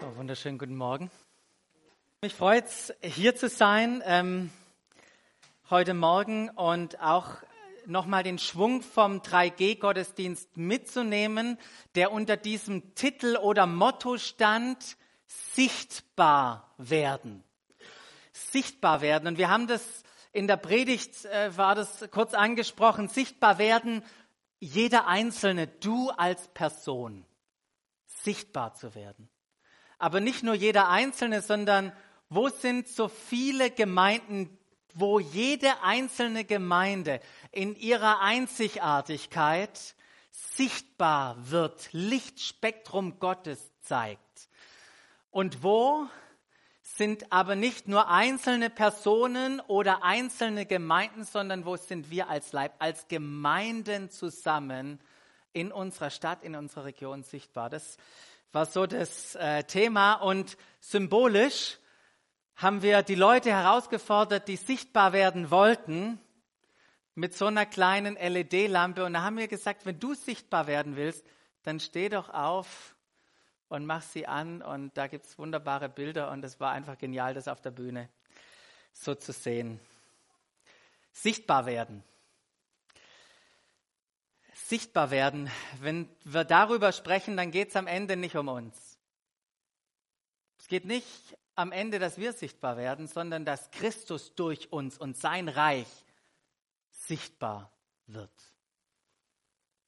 So, wunderschönen guten Morgen. Mich freut es, hier zu sein ähm, heute Morgen und auch nochmal den Schwung vom 3G-Gottesdienst mitzunehmen, der unter diesem Titel oder Motto stand, sichtbar werden. Sichtbar werden. Und wir haben das in der Predigt, äh, war das kurz angesprochen, sichtbar werden, jeder Einzelne, du als Person, sichtbar zu werden aber nicht nur jeder Einzelne, sondern wo sind so viele Gemeinden, wo jede einzelne Gemeinde in ihrer Einzigartigkeit sichtbar wird, Lichtspektrum Gottes zeigt. Und wo sind aber nicht nur einzelne Personen oder einzelne Gemeinden, sondern wo sind wir als Leib, als Gemeinden zusammen in unserer Stadt, in unserer Region sichtbar. Das war so das äh, Thema. Und symbolisch haben wir die Leute herausgefordert, die sichtbar werden wollten, mit so einer kleinen LED-Lampe. Und da haben wir gesagt, wenn du sichtbar werden willst, dann steh doch auf und mach sie an. Und da gibt es wunderbare Bilder. Und es war einfach genial, das auf der Bühne so zu sehen. Sichtbar werden sichtbar werden. Wenn wir darüber sprechen, dann geht es am Ende nicht um uns. Es geht nicht am Ende, dass wir sichtbar werden, sondern dass Christus durch uns und sein Reich sichtbar wird.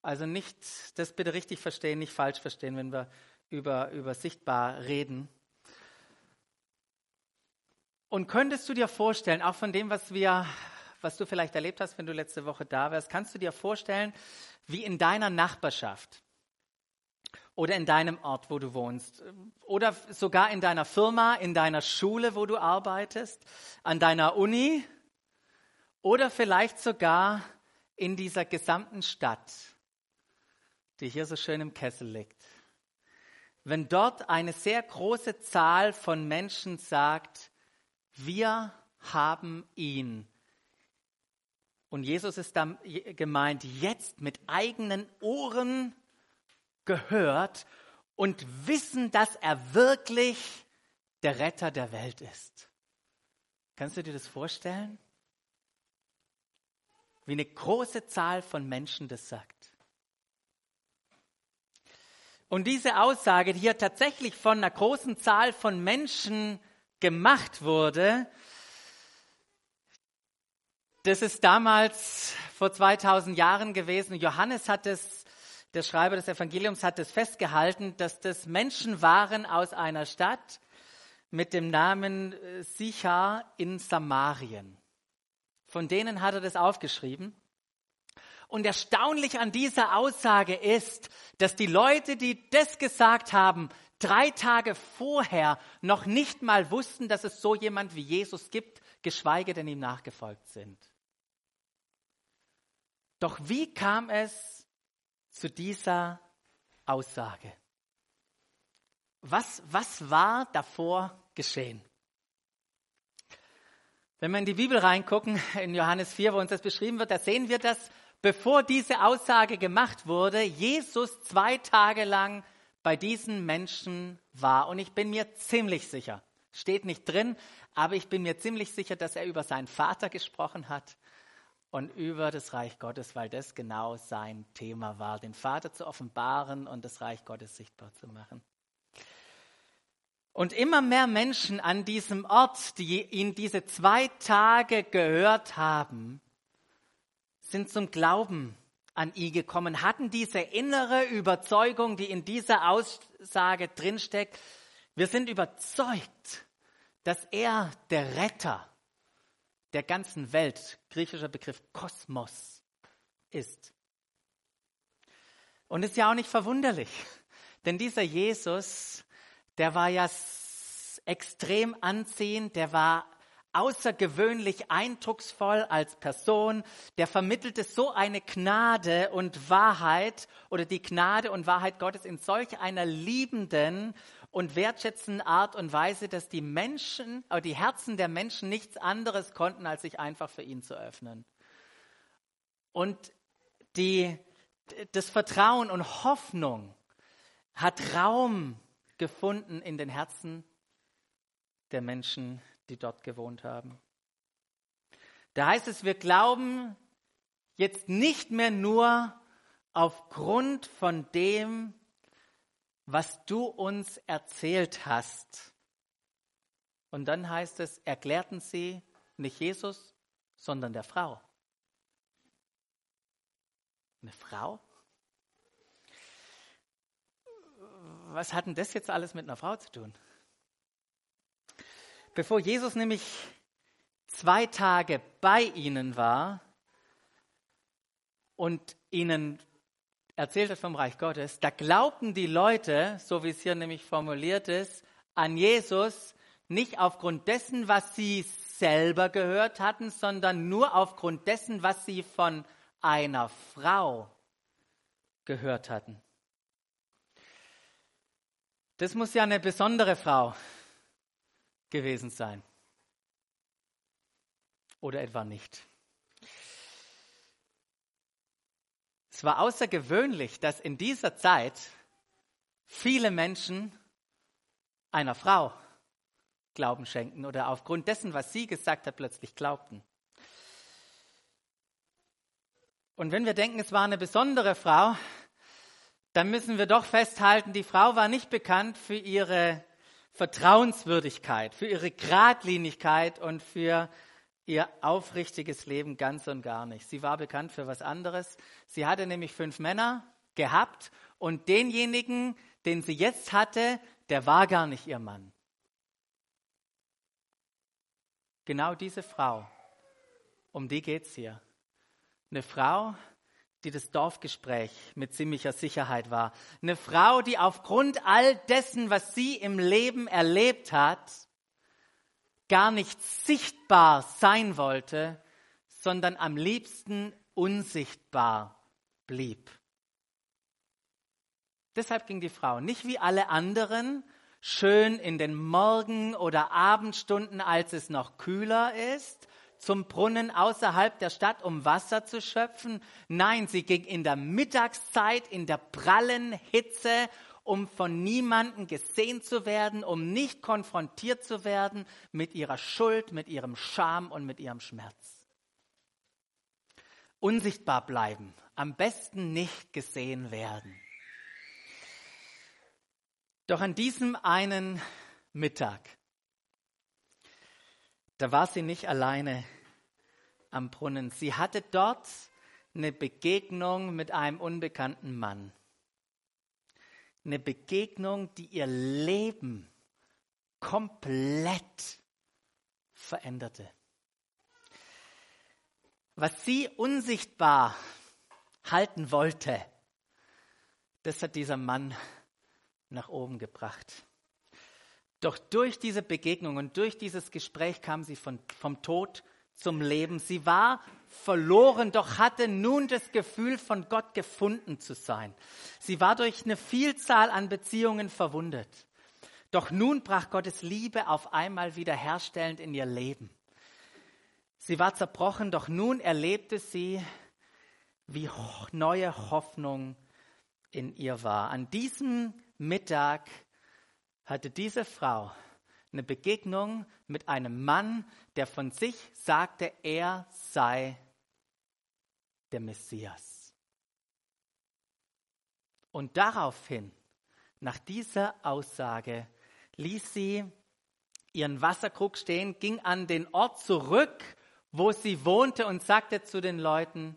Also nicht, das bitte richtig verstehen, nicht falsch verstehen, wenn wir über, über sichtbar reden. Und könntest du dir vorstellen, auch von dem, was wir, was du vielleicht erlebt hast, wenn du letzte Woche da warst, kannst du dir vorstellen, wie in deiner Nachbarschaft oder in deinem Ort, wo du wohnst oder sogar in deiner Firma, in deiner Schule, wo du arbeitest, an deiner Uni oder vielleicht sogar in dieser gesamten Stadt, die hier so schön im Kessel liegt. Wenn dort eine sehr große Zahl von Menschen sagt, wir haben ihn und Jesus ist da gemeint, jetzt mit eigenen Ohren gehört und wissen, dass er wirklich der Retter der Welt ist. Kannst du dir das vorstellen? Wie eine große Zahl von Menschen das sagt. Und diese Aussage, die hier tatsächlich von einer großen Zahl von Menschen gemacht wurde, das ist damals vor 2000 Jahren gewesen. Johannes hat es, der Schreiber des Evangeliums hat es festgehalten, dass das Menschen waren aus einer Stadt mit dem Namen äh, Sichar in Samarien. Von denen hat er das aufgeschrieben. Und erstaunlich an dieser Aussage ist, dass die Leute, die das gesagt haben, drei Tage vorher noch nicht mal wussten, dass es so jemand wie Jesus gibt, geschweige denn ihm nachgefolgt sind. Doch wie kam es zu dieser Aussage? Was, was war davor geschehen? Wenn wir in die Bibel reingucken, in Johannes 4, wo uns das beschrieben wird, da sehen wir, dass bevor diese Aussage gemacht wurde, Jesus zwei Tage lang bei diesen Menschen war. Und ich bin mir ziemlich sicher, steht nicht drin, aber ich bin mir ziemlich sicher, dass er über seinen Vater gesprochen hat und über das Reich Gottes, weil das genau sein Thema war, den Vater zu offenbaren und das Reich Gottes sichtbar zu machen. Und immer mehr Menschen an diesem Ort, die ihn diese zwei Tage gehört haben, sind zum Glauben an ihn gekommen, hatten diese innere Überzeugung, die in dieser Aussage drinsteckt. Wir sind überzeugt, dass er der Retter der ganzen Welt, griechischer Begriff Kosmos, ist. Und ist ja auch nicht verwunderlich, denn dieser Jesus, der war ja extrem anziehend, der war außergewöhnlich eindrucksvoll als Person, der vermittelte so eine Gnade und Wahrheit oder die Gnade und Wahrheit Gottes in solch einer liebenden und wertschätzenden Art und Weise, dass die Menschen, aber die Herzen der Menschen nichts anderes konnten, als sich einfach für ihn zu öffnen. Und die, das Vertrauen und Hoffnung hat Raum gefunden in den Herzen der Menschen, die dort gewohnt haben. Da heißt es, wir glauben jetzt nicht mehr nur aufgrund von dem, was du uns erzählt hast. Und dann heißt es, erklärten sie nicht Jesus, sondern der Frau. Eine Frau? Was hat denn das jetzt alles mit einer Frau zu tun? Bevor Jesus nämlich zwei Tage bei ihnen war und ihnen erzählt hat vom Reich Gottes, da glaubten die Leute, so wie es hier nämlich formuliert ist, an Jesus nicht aufgrund dessen, was sie selber gehört hatten, sondern nur aufgrund dessen, was sie von einer Frau gehört hatten. Das muss ja eine besondere Frau gewesen sein. Oder etwa nicht. Es war außergewöhnlich, dass in dieser Zeit viele Menschen einer Frau Glauben schenken oder aufgrund dessen, was sie gesagt hat, plötzlich glaubten. Und wenn wir denken, es war eine besondere Frau, dann müssen wir doch festhalten, die Frau war nicht bekannt für ihre Vertrauenswürdigkeit, für ihre Gradlinigkeit und für ihr aufrichtiges Leben ganz und gar nicht. Sie war bekannt für was anderes. Sie hatte nämlich fünf Männer gehabt und denjenigen, den sie jetzt hatte, der war gar nicht ihr Mann. Genau diese Frau, um die geht es hier. Eine Frau, die das Dorfgespräch mit ziemlicher Sicherheit war. Eine Frau, die aufgrund all dessen, was sie im Leben erlebt hat, gar nicht sichtbar sein wollte, sondern am liebsten unsichtbar blieb. Deshalb ging die Frau nicht wie alle anderen schön in den Morgen- oder Abendstunden, als es noch kühler ist, zum Brunnen außerhalb der Stadt, um Wasser zu schöpfen. Nein, sie ging in der Mittagszeit, in der prallen Hitze, um von niemandem gesehen zu werden, um nicht konfrontiert zu werden mit ihrer Schuld, mit ihrem Scham und mit ihrem Schmerz. Unsichtbar bleiben, am besten nicht gesehen werden. Doch an diesem einen Mittag, da war sie nicht alleine am Brunnen. Sie hatte dort eine Begegnung mit einem unbekannten Mann. Eine Begegnung, die ihr Leben komplett veränderte. Was sie unsichtbar halten wollte, das hat dieser Mann nach oben gebracht. Doch durch diese Begegnung und durch dieses Gespräch kam sie von, vom Tod zum Leben. Sie war verloren, doch hatte nun das Gefühl, von Gott gefunden zu sein. Sie war durch eine Vielzahl an Beziehungen verwundet. Doch nun brach Gottes Liebe auf einmal wiederherstellend in ihr Leben. Sie war zerbrochen, doch nun erlebte sie, wie neue Hoffnung in ihr war. An diesem Mittag hatte diese Frau eine Begegnung mit einem Mann, der von sich sagte, er sei der Messias. Und daraufhin, nach dieser Aussage, ließ sie ihren Wasserkrug stehen, ging an den Ort zurück, wo sie wohnte und sagte zu den Leuten,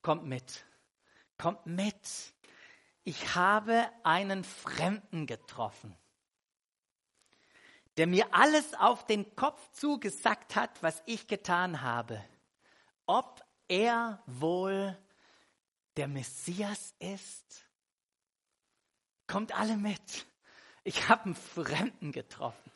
kommt mit, kommt mit ich habe einen Fremden getroffen, der mir alles auf den Kopf zugesagt hat, was ich getan habe. Ob er wohl der Messias ist? Kommt alle mit. Ich habe einen Fremden getroffen.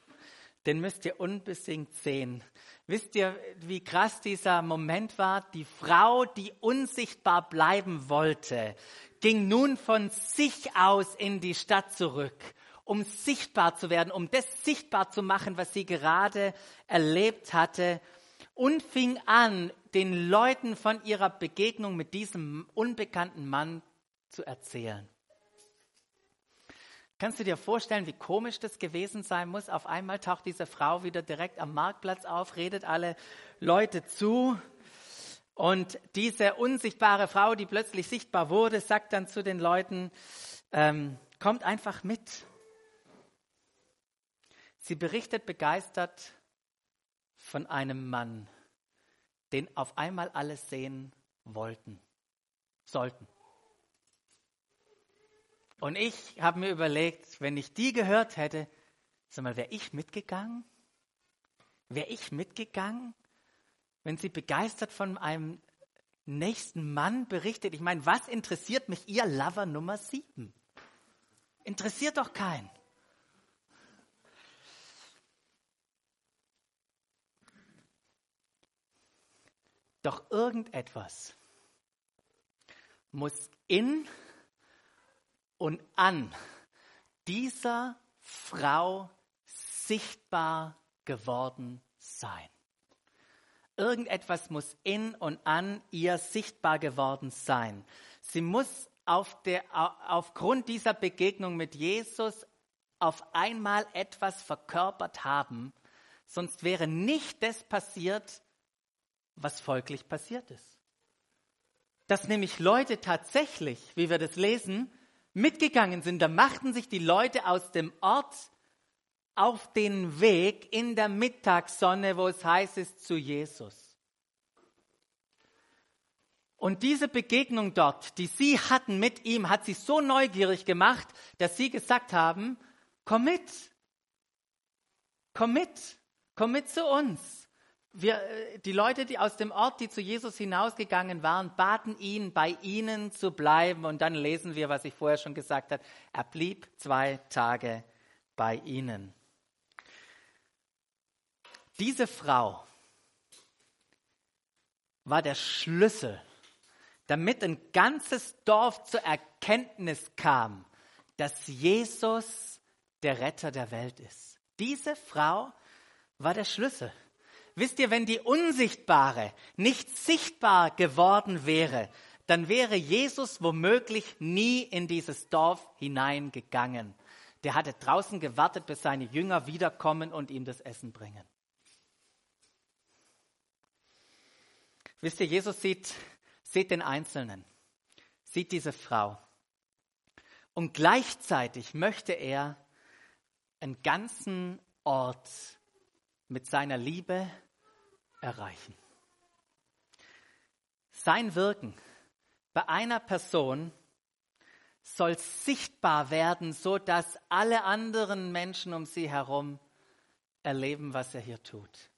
Den müsst ihr unbedingt sehen. Wisst ihr, wie krass dieser Moment war? Die Frau, die unsichtbar bleiben wollte, ging nun von sich aus in die Stadt zurück, um sichtbar zu werden, um das sichtbar zu machen, was sie gerade erlebt hatte und fing an, den Leuten von ihrer Begegnung mit diesem unbekannten Mann zu erzählen. Kannst du dir vorstellen, wie komisch das gewesen sein muss? Auf einmal taucht diese Frau wieder direkt am Marktplatz auf, redet alle Leute zu. Und diese unsichtbare Frau, die plötzlich sichtbar wurde, sagt dann zu den Leuten, ähm, kommt einfach mit. Sie berichtet begeistert von einem Mann, den auf einmal alle sehen wollten, sollten. Und ich habe mir überlegt, wenn ich die gehört hätte, sag mal, wäre ich mitgegangen? Wäre ich mitgegangen, wenn sie begeistert von einem nächsten Mann berichtet? Ich meine, was interessiert mich ihr Lover Nummer sieben? Interessiert doch keinen. Doch irgendetwas muss in und an dieser Frau sichtbar geworden sein. Irgendetwas muss in und an ihr sichtbar geworden sein. Sie muss auf der, aufgrund dieser Begegnung mit Jesus auf einmal etwas verkörpert haben, sonst wäre nicht das passiert, was folglich passiert ist. Dass nämlich Leute tatsächlich, wie wir das lesen, mitgegangen sind, da machten sich die Leute aus dem Ort auf den Weg in der Mittagssonne, wo es heiß ist, zu Jesus. Und diese Begegnung dort, die sie hatten mit ihm, hat sie so neugierig gemacht, dass sie gesagt haben, komm mit, komm mit, komm mit zu uns wir, äh, die Leute, die aus dem Ort, die zu Jesus hinausgegangen waren, baten ihn, bei ihnen zu bleiben. Und dann lesen wir, was ich vorher schon gesagt habe. Er blieb zwei Tage bei ihnen. Diese Frau war der Schlüssel, damit ein ganzes Dorf zur Erkenntnis kam, dass Jesus der Retter der Welt ist. Diese Frau war der Schlüssel. Wisst ihr, wenn die Unsichtbare nicht sichtbar geworden wäre, dann wäre Jesus womöglich nie in dieses Dorf hineingegangen. Der hatte draußen gewartet, bis seine Jünger wiederkommen und ihm das Essen bringen. Wisst ihr, Jesus sieht, sieht den Einzelnen, sieht diese Frau. Und gleichzeitig möchte er einen ganzen Ort mit seiner Liebe erreichen. Sein Wirken bei einer Person soll sichtbar werden, so dass alle anderen Menschen um sie herum erleben, was er hier tut.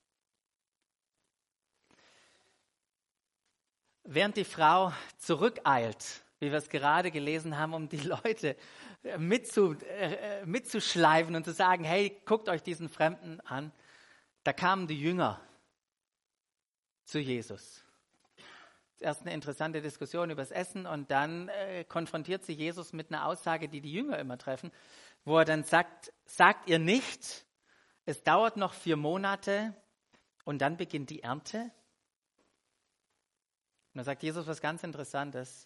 Während die Frau zurückeilt, wie wir es gerade gelesen haben, um die Leute mitzu, äh, mitzuschleifen und zu sagen, hey, guckt euch diesen Fremden an, da kamen die Jünger zu Jesus. Erst eine interessante Diskussion über das Essen und dann äh, konfrontiert sie Jesus mit einer Aussage, die die Jünger immer treffen, wo er dann sagt, sagt ihr nicht, es dauert noch vier Monate und dann beginnt die Ernte? Und dann sagt Jesus was ganz Interessantes.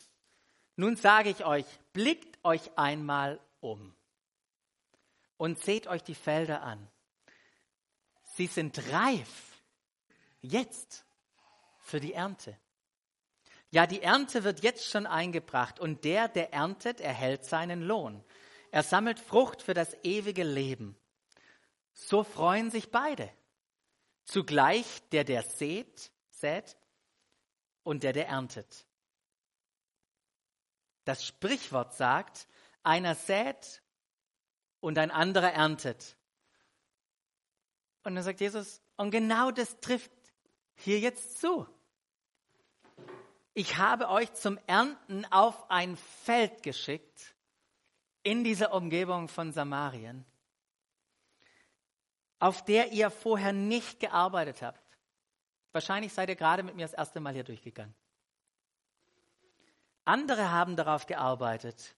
Nun sage ich euch, blickt euch einmal um und seht euch die Felder an. Sie sind reif. Jetzt für die Ernte. Ja, die Ernte wird jetzt schon eingebracht und der, der erntet, erhält seinen Lohn. Er sammelt Frucht für das ewige Leben. So freuen sich beide. Zugleich der, der sät, sät und der, der erntet. Das Sprichwort sagt, einer sät und ein anderer erntet. Und dann sagt Jesus, und genau das trifft hier jetzt zu. Ich habe euch zum Ernten auf ein Feld geschickt in dieser Umgebung von Samarien, auf der ihr vorher nicht gearbeitet habt. Wahrscheinlich seid ihr gerade mit mir das erste Mal hier durchgegangen. Andere haben darauf gearbeitet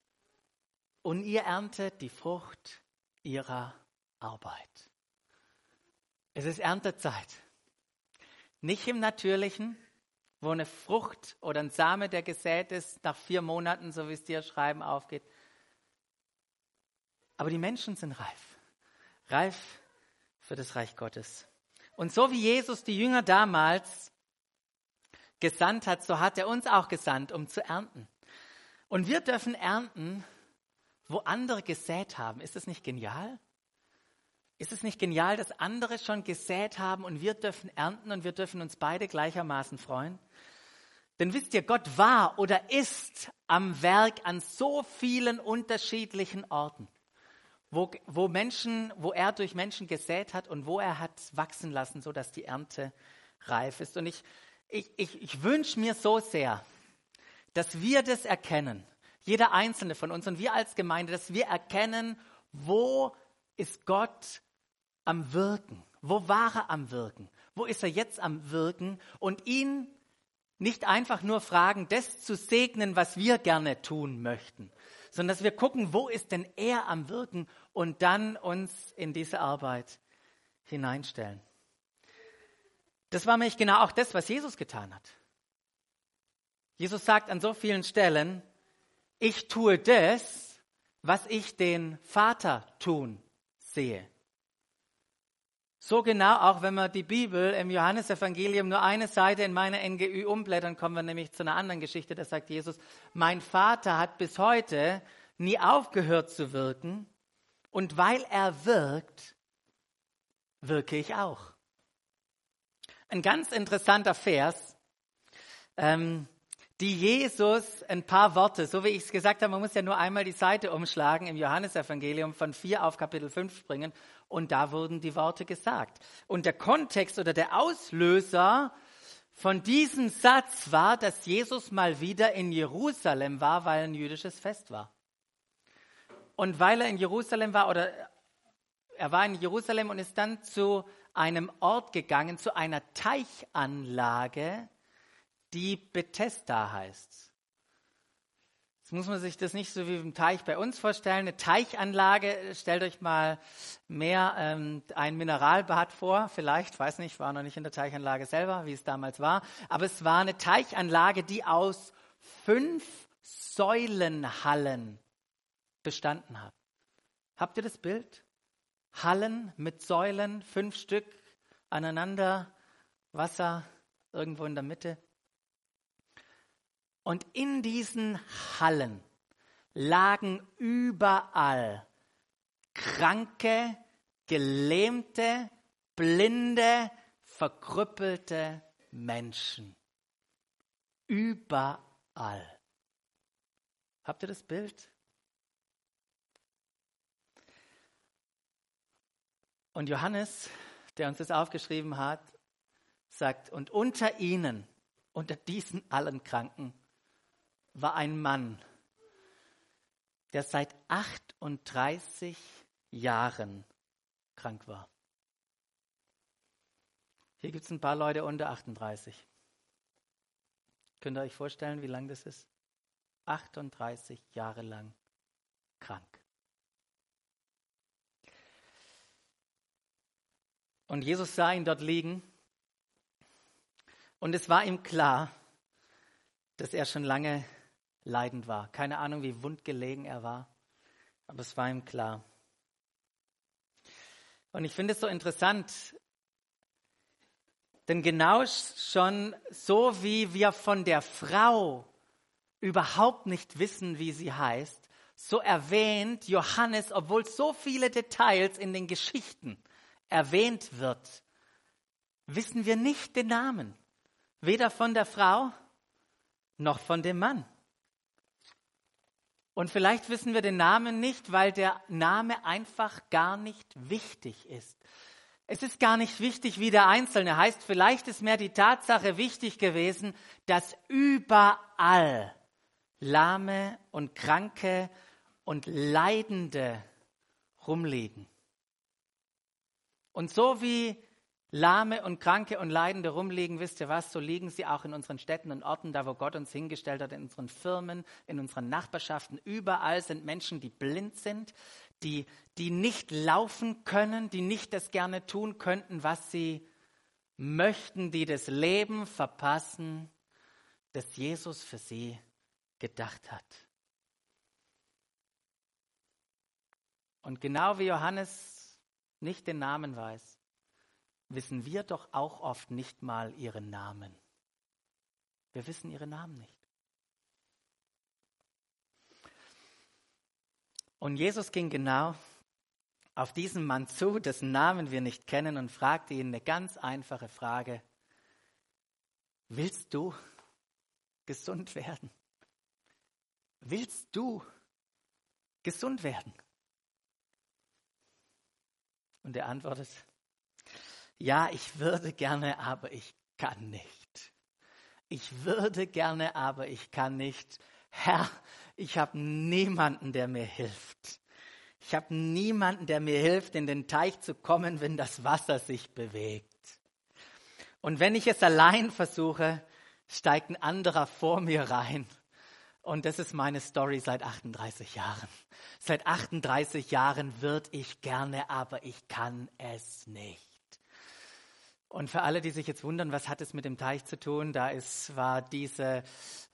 und ihr erntet die Frucht ihrer Arbeit. Es ist Erntezeit. Nicht im Natürlichen, wo eine Frucht oder ein Same, der gesät ist, nach vier Monaten, so wie es dir schreiben, aufgeht. Aber die Menschen sind reif. Reif für das Reich Gottes. Und so wie Jesus die Jünger damals gesandt hat, so hat er uns auch gesandt, um zu ernten. Und wir dürfen ernten, wo andere gesät haben. Ist das nicht genial? Ist es nicht genial, dass andere schon gesät haben und wir dürfen ernten und wir dürfen uns beide gleichermaßen freuen? Denn wisst ihr, Gott war oder ist am Werk an so vielen unterschiedlichen Orten, wo, wo Menschen, wo er durch Menschen gesät hat und wo er hat wachsen lassen, so dass die Ernte reif ist. Und ich, ich, ich, ich wünsche mir so sehr, dass wir das erkennen, jeder einzelne von uns und wir als Gemeinde, dass wir erkennen, wo ist Gott am Wirken? Wo war er am Wirken? Wo ist er jetzt am Wirken? Und ihn nicht einfach nur fragen, das zu segnen, was wir gerne tun möchten, sondern dass wir gucken, wo ist denn er am Wirken und dann uns in diese Arbeit hineinstellen. Das war nämlich genau auch das, was Jesus getan hat. Jesus sagt an so vielen Stellen, ich tue das, was ich den Vater tun sehe. So genau, auch wenn wir die Bibel im Johannesevangelium nur eine Seite in meiner NGÜ umblättern, kommen wir nämlich zu einer anderen Geschichte. Da sagt Jesus, mein Vater hat bis heute nie aufgehört zu wirken und weil er wirkt, wirke ich auch ein ganz interessanter Vers, ähm, die Jesus ein paar Worte, so wie ich es gesagt habe, man muss ja nur einmal die Seite umschlagen im Johannesevangelium von 4 auf Kapitel 5 springen und da wurden die Worte gesagt. Und der Kontext oder der Auslöser von diesem Satz war, dass Jesus mal wieder in Jerusalem war, weil ein jüdisches Fest war. Und weil er in Jerusalem war, oder er war in Jerusalem und ist dann zu einem Ort gegangen, zu einer Teichanlage, die Bethesda heißt. Muss man sich das nicht so wie im Teich bei uns vorstellen. Eine Teichanlage, stellt euch mal mehr ähm, ein Mineralbad vor, vielleicht, weiß nicht, war noch nicht in der Teichanlage selber, wie es damals war, aber es war eine Teichanlage, die aus fünf Säulenhallen bestanden hat. Habt ihr das Bild? Hallen mit Säulen, fünf Stück aneinander, Wasser irgendwo in der Mitte. Und in diesen Hallen lagen überall kranke, gelähmte, blinde, verkrüppelte Menschen. Überall. Habt ihr das Bild? Und Johannes, der uns das aufgeschrieben hat, sagt, und unter ihnen, unter diesen allen Kranken, war ein Mann, der seit 38 Jahren krank war. Hier gibt es ein paar Leute unter 38. Könnt ihr euch vorstellen, wie lang das ist? 38 Jahre lang krank. Und Jesus sah ihn dort liegen. Und es war ihm klar, dass er schon lange leidend war. Keine Ahnung, wie wundgelegen er war, aber es war ihm klar. Und ich finde es so interessant, denn genau schon so wie wir von der Frau überhaupt nicht wissen, wie sie heißt, so erwähnt Johannes, obwohl so viele Details in den Geschichten erwähnt wird, wissen wir nicht den Namen, weder von der Frau noch von dem Mann. Und vielleicht wissen wir den Namen nicht, weil der Name einfach gar nicht wichtig ist. Es ist gar nicht wichtig, wie der Einzelne heißt. Vielleicht ist mehr die Tatsache wichtig gewesen, dass überall Lahme und Kranke und Leidende rumliegen. Und so wie Lahme und Kranke und Leidende rumliegen, wisst ihr was, so liegen sie auch in unseren Städten und Orten, da wo Gott uns hingestellt hat, in unseren Firmen, in unseren Nachbarschaften. Überall sind Menschen, die blind sind, die, die nicht laufen können, die nicht das gerne tun könnten, was sie möchten, die das Leben verpassen, das Jesus für sie gedacht hat. Und genau wie Johannes nicht den Namen weiß, wissen wir doch auch oft nicht mal ihren Namen. Wir wissen ihre Namen nicht. Und Jesus ging genau auf diesen Mann zu, dessen Namen wir nicht kennen, und fragte ihn eine ganz einfache Frage. Willst du gesund werden? Willst du gesund werden? Und er antwortet, ja, ich würde gerne, aber ich kann nicht. Ich würde gerne, aber ich kann nicht. Herr, ich habe niemanden, der mir hilft. Ich habe niemanden, der mir hilft, in den Teich zu kommen, wenn das Wasser sich bewegt. Und wenn ich es allein versuche, steigt ein anderer vor mir rein. Und das ist meine Story seit 38 Jahren. Seit 38 Jahren würde ich gerne, aber ich kann es nicht. Und für alle, die sich jetzt wundern, was hat es mit dem Teich zu tun, da ist, war diese,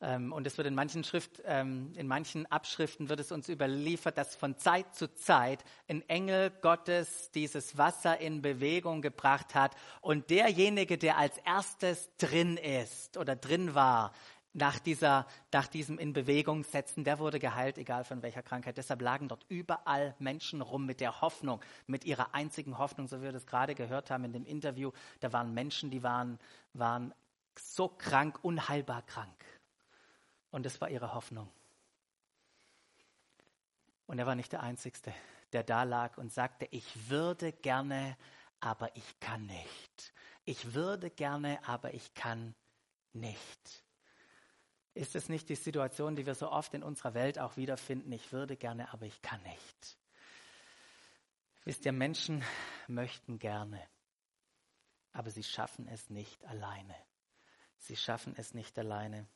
ähm, und es wird in manchen Schrift, ähm, in manchen Abschriften wird es uns überliefert, dass von Zeit zu Zeit ein Engel Gottes dieses Wasser in Bewegung gebracht hat. Und derjenige, der als erstes drin ist oder drin war, nach, dieser, nach diesem in Bewegung setzen, der wurde geheilt, egal von welcher Krankheit. Deshalb lagen dort überall Menschen rum mit der Hoffnung, mit ihrer einzigen Hoffnung, so wie wir das gerade gehört haben in dem Interview. Da waren Menschen, die waren, waren so krank, unheilbar krank. Und das war ihre Hoffnung. Und er war nicht der Einzige, der da lag und sagte, ich würde gerne, aber ich kann nicht. Ich würde gerne, aber ich kann nicht. Ist es nicht die Situation, die wir so oft in unserer Welt auch wiederfinden? Ich würde gerne, aber ich kann nicht. Wisst ihr, Menschen möchten gerne, aber sie schaffen es nicht alleine. Sie schaffen es nicht alleine.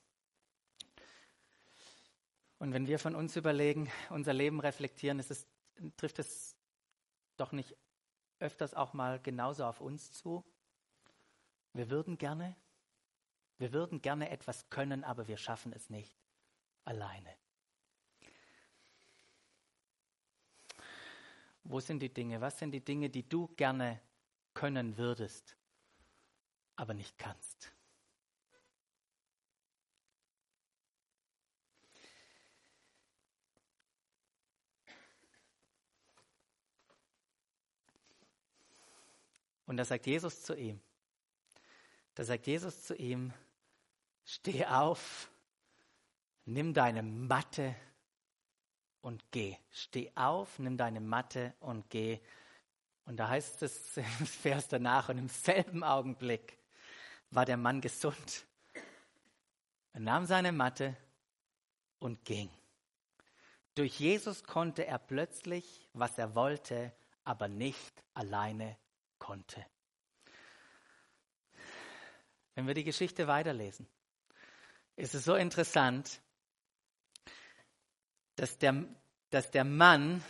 Und wenn wir von uns überlegen, unser Leben reflektieren, es, trifft es doch nicht öfters auch mal genauso auf uns zu? Wir würden gerne, wir würden gerne etwas können, aber wir schaffen es nicht alleine. Wo sind die Dinge? Was sind die Dinge, die du gerne können würdest, aber nicht kannst? Und da sagt Jesus zu ihm, da sagt Jesus zu ihm, Steh auf, nimm deine Matte und geh. Steh auf, nimm deine Matte und geh. Und da heißt es im Vers danach, und im selben Augenblick war der Mann gesund. Er nahm seine Matte und ging. Durch Jesus konnte er plötzlich, was er wollte, aber nicht alleine konnte. Wenn wir die Geschichte weiterlesen, ist es so interessant, dass der, dass der Mann,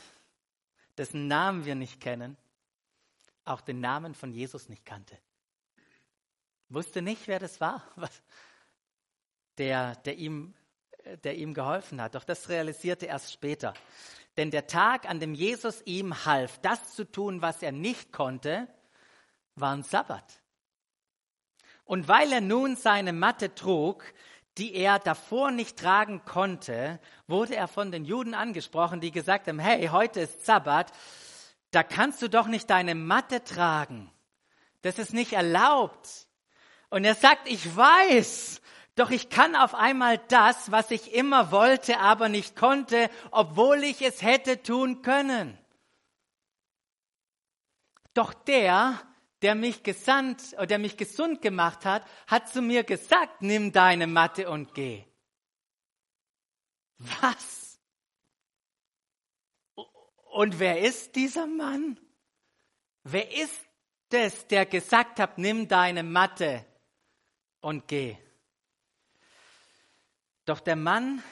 dessen Namen wir nicht kennen, auch den Namen von Jesus nicht kannte. Wusste nicht, wer das war, der, der, ihm, der ihm geholfen hat. Doch das realisierte erst später. Denn der Tag, an dem Jesus ihm half, das zu tun, was er nicht konnte, war ein Sabbat. Und weil er nun seine Matte trug, die er davor nicht tragen konnte, wurde er von den Juden angesprochen, die gesagt haben, hey, heute ist Sabbat, da kannst du doch nicht deine Matte tragen. Das ist nicht erlaubt. Und er sagt, ich weiß, doch ich kann auf einmal das, was ich immer wollte, aber nicht konnte, obwohl ich es hätte tun können. Doch der, der mich gesandt oder der mich gesund gemacht hat, hat zu mir gesagt, nimm deine Matte und geh. Was? Und wer ist dieser Mann? Wer ist es, der gesagt hat, nimm deine Matte und geh? Doch der Mann,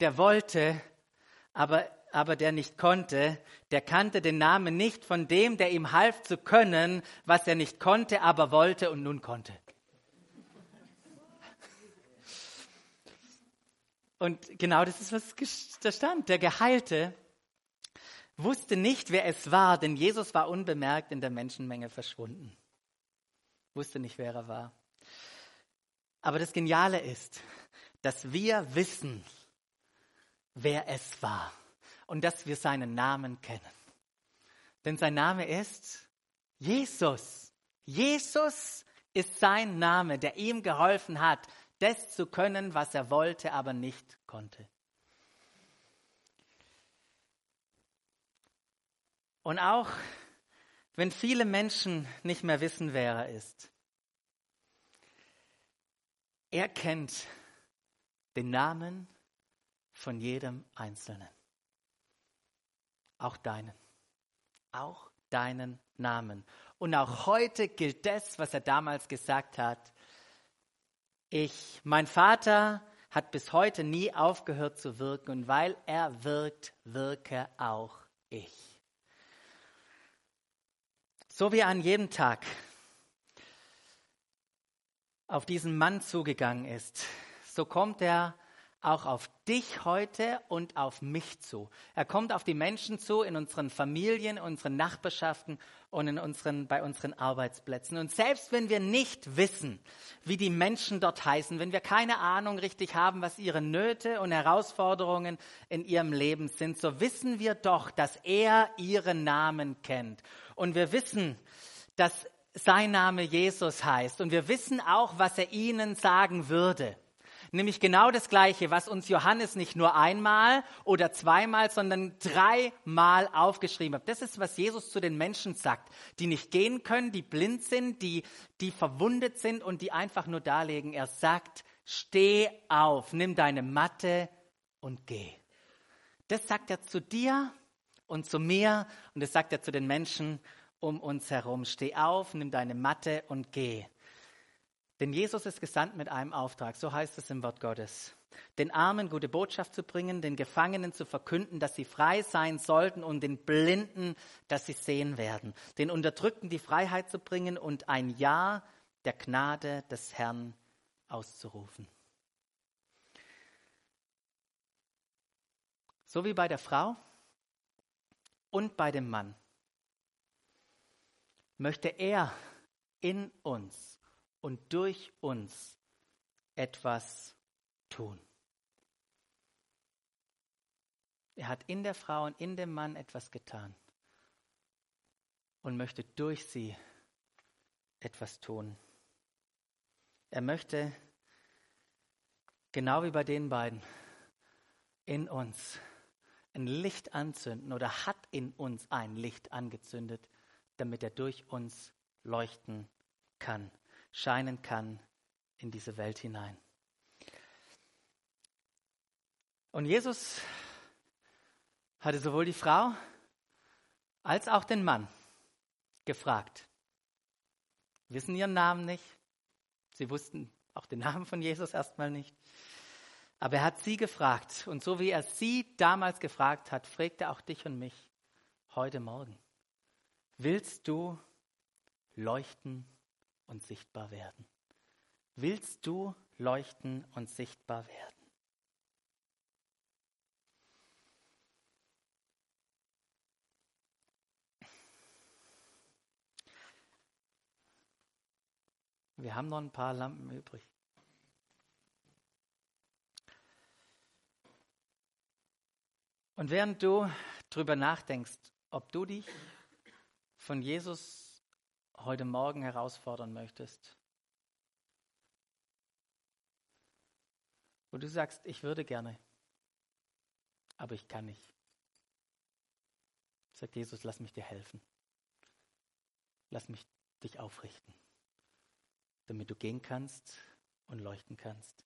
der wollte, aber aber der nicht konnte, der kannte den Namen nicht von dem, der ihm half zu können, was er nicht konnte, aber wollte und nun konnte. Und genau das ist, was da stand. Der Geheilte wusste nicht, wer es war, denn Jesus war unbemerkt in der Menschenmenge verschwunden. Wusste nicht, wer er war. Aber das Geniale ist, dass wir wissen, wer es war und dass wir seinen Namen kennen. Denn sein Name ist Jesus. Jesus ist sein Name, der ihm geholfen hat, das zu können, was er wollte, aber nicht konnte. Und auch wenn viele Menschen nicht mehr wissen, wer er ist, er kennt den Namen von jedem Einzelnen. Auch deinen. Auch deinen Namen. Und auch heute gilt das, was er damals gesagt hat. Ich, mein Vater hat bis heute nie aufgehört zu wirken und weil er wirkt, wirke auch ich. So wie er an jedem Tag auf diesen Mann zugegangen ist, so kommt er auch auf dich heute und auf mich zu. Er kommt auf die Menschen zu in unseren Familien, unseren Nachbarschaften und in unseren, bei unseren Arbeitsplätzen. Und selbst wenn wir nicht wissen, wie die Menschen dort heißen, wenn wir keine Ahnung richtig haben, was ihre Nöte und Herausforderungen in ihrem Leben sind, so wissen wir doch, dass er ihren Namen kennt. Und wir wissen, dass sein Name Jesus heißt. Und wir wissen auch, was er ihnen sagen würde. Nämlich genau das Gleiche, was uns Johannes nicht nur einmal oder zweimal, sondern dreimal aufgeschrieben hat. Das ist, was Jesus zu den Menschen sagt, die nicht gehen können, die blind sind, die, die verwundet sind und die einfach nur darlegen. Er sagt, steh auf, nimm deine Matte und geh. Das sagt er zu dir und zu mir und das sagt er zu den Menschen um uns herum. Steh auf, nimm deine Matte und geh. Denn Jesus ist gesandt mit einem Auftrag, so heißt es im Wort Gottes. Den Armen gute Botschaft zu bringen, den Gefangenen zu verkünden, dass sie frei sein sollten und den Blinden, dass sie sehen werden. Den Unterdrückten die Freiheit zu bringen und ein Ja der Gnade des Herrn auszurufen. So wie bei der Frau und bei dem Mann möchte er in uns und durch uns etwas tun. Er hat in der Frau und in dem Mann etwas getan und möchte durch sie etwas tun. Er möchte, genau wie bei den beiden, in uns ein Licht anzünden oder hat in uns ein Licht angezündet, damit er durch uns leuchten kann scheinen kann in diese Welt hinein. Und Jesus hatte sowohl die Frau als auch den Mann gefragt. Wissen ihren Namen nicht. Sie wussten auch den Namen von Jesus erstmal nicht. Aber er hat sie gefragt. Und so wie er sie damals gefragt hat, fragt er auch dich und mich heute Morgen. Willst du leuchten und sichtbar werden? Willst du leuchten und sichtbar werden? Wir haben noch ein paar Lampen übrig. Und während du darüber nachdenkst, ob du dich von Jesus heute Morgen herausfordern möchtest. Wo du sagst, ich würde gerne, aber ich kann nicht. Sagt Jesus, lass mich dir helfen. Lass mich dich aufrichten, damit du gehen kannst und leuchten kannst.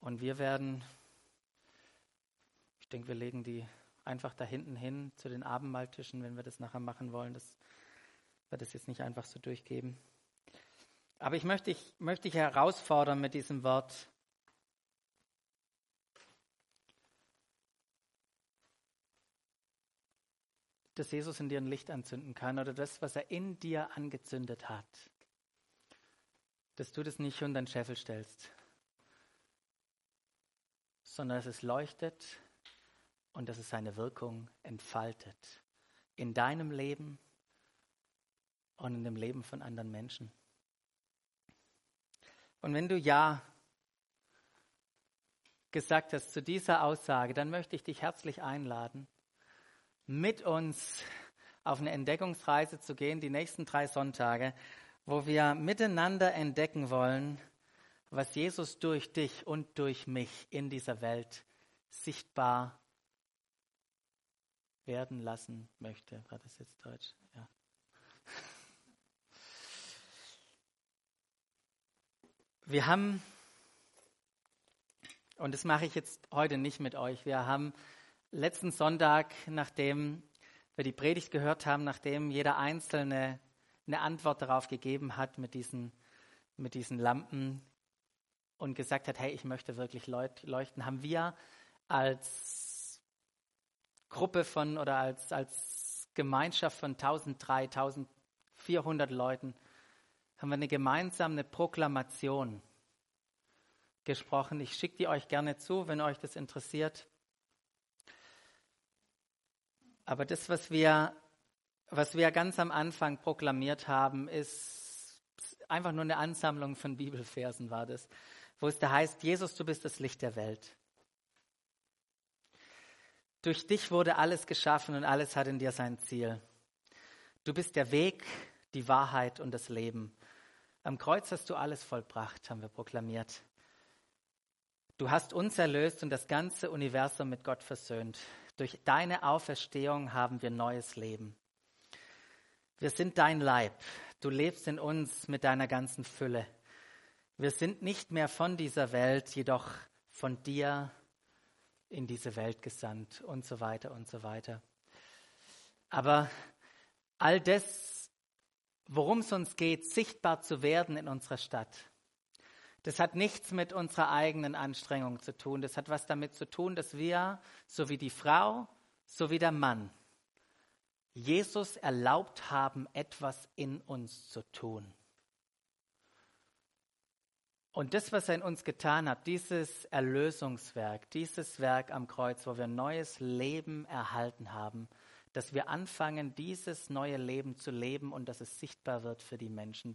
Und wir werden, ich denke, wir legen die einfach da hinten hin zu den Abendmahltischen, wenn wir das nachher machen wollen. Das wird es jetzt nicht einfach so durchgeben. Aber ich möchte dich, möchte dich herausfordern mit diesem Wort. Dass Jesus in dir ein Licht anzünden kann oder das, was er in dir angezündet hat. Dass du das nicht unter den Scheffel stellst, sondern dass es leuchtet und dass es seine Wirkung entfaltet in deinem Leben und in dem Leben von anderen Menschen. Und wenn du Ja gesagt hast zu dieser Aussage, dann möchte ich dich herzlich einladen, mit uns auf eine Entdeckungsreise zu gehen, die nächsten drei Sonntage, wo wir miteinander entdecken wollen, was Jesus durch dich und durch mich in dieser Welt sichtbar werden lassen möchte. War das jetzt Deutsch? Ja. Wir haben, und das mache ich jetzt heute nicht mit euch, wir haben letzten Sonntag, nachdem wir die Predigt gehört haben, nachdem jeder Einzelne eine Antwort darauf gegeben hat mit diesen, mit diesen Lampen und gesagt hat, hey, ich möchte wirklich leuchten, haben wir als Gruppe von oder als, als Gemeinschaft von 1300, 1400 Leuten, haben wir eine gemeinsame Proklamation gesprochen. Ich schicke die euch gerne zu, wenn euch das interessiert. Aber das, was wir, was wir ganz am Anfang proklamiert haben, ist einfach nur eine Ansammlung von Bibelversen war das, wo es da heißt, Jesus, du bist das Licht der Welt. Durch dich wurde alles geschaffen und alles hat in dir sein Ziel. Du bist der Weg, die Wahrheit und das Leben. Am Kreuz hast du alles vollbracht, haben wir proklamiert. Du hast uns erlöst und das ganze Universum mit Gott versöhnt. Durch deine Auferstehung haben wir neues Leben. Wir sind dein Leib. Du lebst in uns mit deiner ganzen Fülle. Wir sind nicht mehr von dieser Welt, jedoch von dir in diese Welt gesandt und so weiter und so weiter. Aber all das, worum es uns geht, sichtbar zu werden in unserer Stadt, das hat nichts mit unserer eigenen Anstrengung zu tun. Das hat was damit zu tun, dass wir, so wie die Frau, so wie der Mann, Jesus erlaubt haben, etwas in uns zu tun. Und das, was er in uns getan hat, dieses Erlösungswerk, dieses Werk am Kreuz, wo wir neues Leben erhalten haben, dass wir anfangen, dieses neue Leben zu leben und dass es sichtbar wird für die Menschen.